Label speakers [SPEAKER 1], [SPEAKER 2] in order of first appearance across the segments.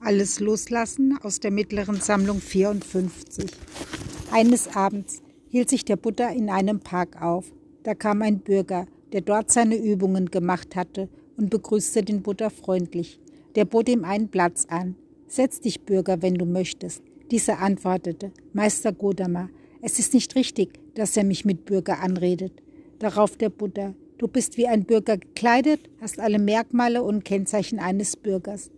[SPEAKER 1] Alles loslassen aus der mittleren Sammlung 54. Eines Abends hielt sich der Buddha in einem Park auf. Da kam ein Bürger, der dort seine Übungen gemacht hatte, und begrüßte den Buddha freundlich. Der bot ihm einen Platz an. Setz dich, Bürger, wenn du möchtest. Dieser antwortete, Meister Godama, es ist nicht richtig, dass er mich mit Bürger anredet. Darauf der Buddha, du bist wie ein Bürger gekleidet, hast alle Merkmale und Kennzeichen eines Bürgers.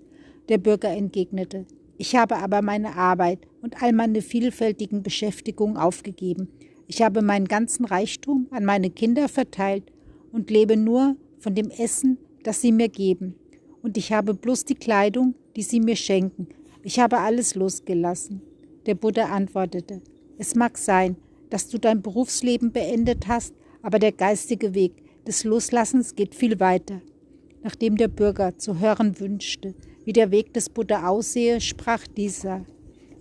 [SPEAKER 1] Der Bürger entgegnete, ich habe aber meine Arbeit und all meine vielfältigen Beschäftigungen aufgegeben. Ich habe meinen ganzen Reichtum an meine Kinder verteilt und lebe nur von dem Essen, das sie mir geben. Und ich habe bloß die Kleidung, die sie mir schenken. Ich habe alles losgelassen. Der Buddha antwortete, es mag sein, dass du dein Berufsleben beendet hast, aber der geistige Weg des Loslassens geht viel weiter. Nachdem der Bürger zu hören wünschte, wie der Weg des Buddha aussehe, sprach dieser.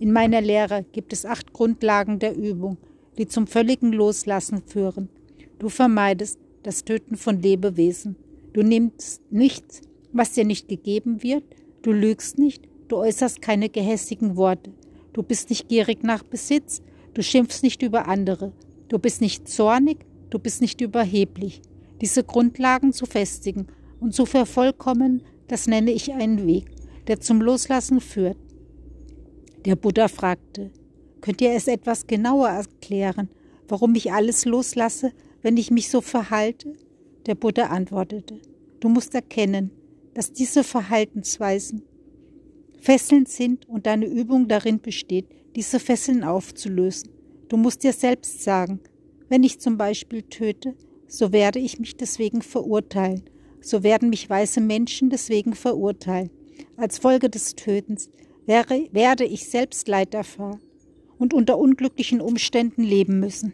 [SPEAKER 1] In meiner Lehre gibt es acht Grundlagen der Übung, die zum völligen Loslassen führen. Du vermeidest das Töten von Lebewesen. Du nimmst nichts, was dir nicht gegeben wird. Du lügst nicht. Du äußerst keine gehässigen Worte. Du bist nicht gierig nach Besitz. Du schimpfst nicht über andere. Du bist nicht zornig. Du bist nicht überheblich. Diese Grundlagen zu festigen und zu vervollkommen, das nenne ich einen Weg der zum Loslassen führt. Der Buddha fragte, könnt ihr es etwas genauer erklären, warum ich alles loslasse, wenn ich mich so verhalte? Der Buddha antwortete, du musst erkennen, dass diese Verhaltensweisen Fesseln sind und deine Übung darin besteht, diese Fesseln aufzulösen. Du musst dir selbst sagen, wenn ich zum Beispiel töte, so werde ich mich deswegen verurteilen, so werden mich weiße Menschen deswegen verurteilen. Als Folge des Tötens wäre, werde ich selbst Leid erfahren und unter unglücklichen Umständen leben müssen.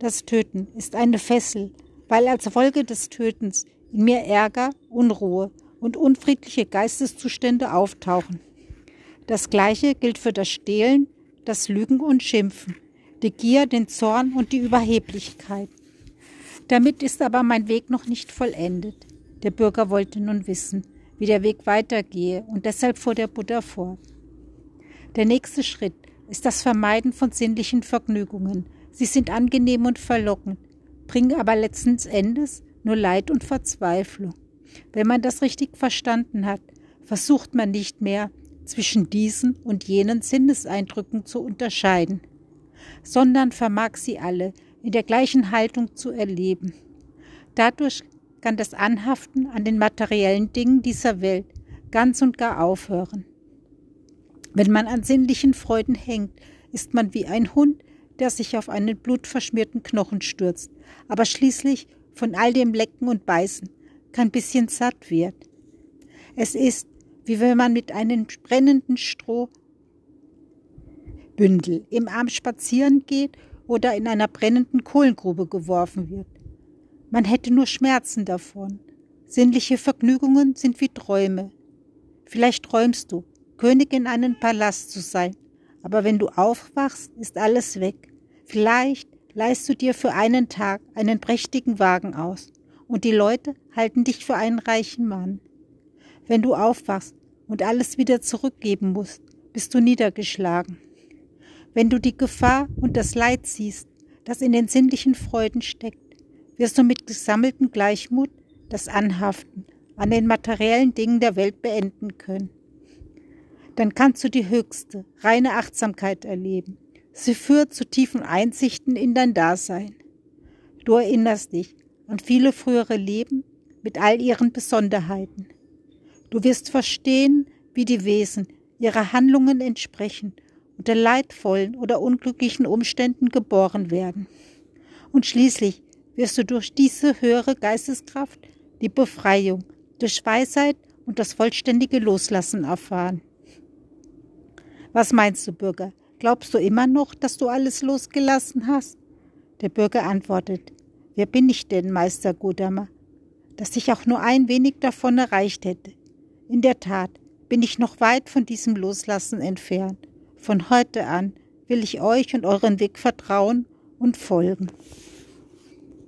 [SPEAKER 1] Das Töten ist eine Fessel, weil als Folge des Tötens in mir Ärger, Unruhe und unfriedliche Geisteszustände auftauchen. Das Gleiche gilt für das Stehlen, das Lügen und Schimpfen, die Gier, den Zorn und die Überheblichkeit. Damit ist aber mein Weg noch nicht vollendet. Der Bürger wollte nun wissen, wie der Weg weitergehe, und deshalb fuhr der Buddha fort. Der nächste Schritt ist das Vermeiden von sinnlichen Vergnügungen. Sie sind angenehm und verlockend, bringen aber letzten Endes nur Leid und Verzweiflung. Wenn man das richtig verstanden hat, versucht man nicht mehr zwischen diesen und jenen Sinneseindrücken zu unterscheiden, sondern vermag sie alle in der gleichen Haltung zu erleben. Dadurch kann das Anhaften an den materiellen Dingen dieser Welt ganz und gar aufhören. Wenn man an sinnlichen Freuden hängt, ist man wie ein Hund, der sich auf einen blutverschmierten Knochen stürzt, aber schließlich von all dem Lecken und Beißen kein bisschen satt wird. Es ist, wie wenn man mit einem brennenden Strohbündel im Arm spazieren geht oder in einer brennenden Kohlengrube geworfen wird. Man hätte nur Schmerzen davon. Sinnliche Vergnügungen sind wie Träume. Vielleicht träumst du, König in einem Palast zu sein, aber wenn du aufwachst, ist alles weg. Vielleicht leihst du dir für einen Tag einen prächtigen Wagen aus, und die Leute halten dich für einen reichen Mann. Wenn du aufwachst und alles wieder zurückgeben musst, bist du niedergeschlagen. Wenn du die Gefahr und das Leid siehst, das in den sinnlichen Freuden steckt, wirst du mit gesammeltem Gleichmut das Anhaften an den materiellen Dingen der Welt beenden können. Dann kannst du die höchste, reine Achtsamkeit erleben. Sie führt zu tiefen Einsichten in dein Dasein. Du erinnerst dich an viele frühere Leben mit all ihren Besonderheiten. Du wirst verstehen, wie die Wesen ihrer Handlungen entsprechen unter leidvollen oder unglücklichen Umständen geboren werden. Und schließlich wirst du durch diese höhere Geisteskraft die Befreiung durch Weisheit und das vollständige Loslassen erfahren. Was meinst du, Bürger? Glaubst du immer noch, dass du alles losgelassen hast? Der Bürger antwortet, wer bin ich denn, Meister Godama, dass ich auch nur ein wenig davon erreicht hätte? In der Tat bin ich noch weit von diesem Loslassen entfernt. Von heute an will ich euch und euren Weg vertrauen und folgen.